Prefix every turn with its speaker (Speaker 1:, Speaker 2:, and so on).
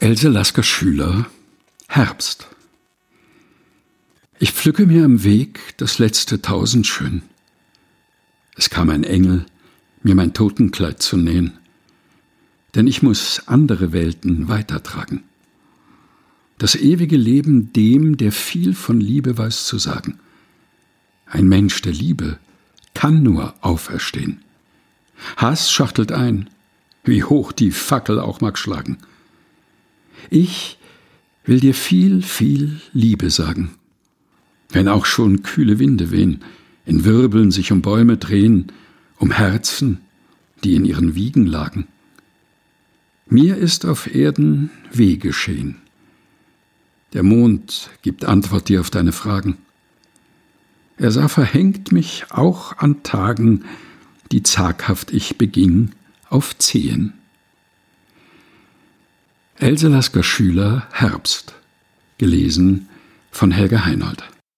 Speaker 1: Else Lasker Schüler Herbst Ich pflücke mir am Weg das letzte Tausendschön. Es kam ein Engel, mir mein Totenkleid zu nähen, denn ich muss andere Welten weitertragen. Das ewige Leben dem, der viel von Liebe weiß zu sagen. Ein Mensch der Liebe kann nur auferstehen. Hass schachtelt ein, wie hoch die Fackel auch mag schlagen. Ich will dir viel, viel Liebe sagen. Wenn auch schon kühle Winde wehen, in Wirbeln sich um Bäume drehen, um Herzen, die in ihren Wiegen lagen. Mir ist auf Erden weh geschehen. Der Mond gibt Antwort dir auf deine Fragen. Er sah verhängt mich auch an Tagen, die zaghaft ich beging, auf Zehen. Else Lasker Schüler Herbst. Gelesen von Helga Heinold.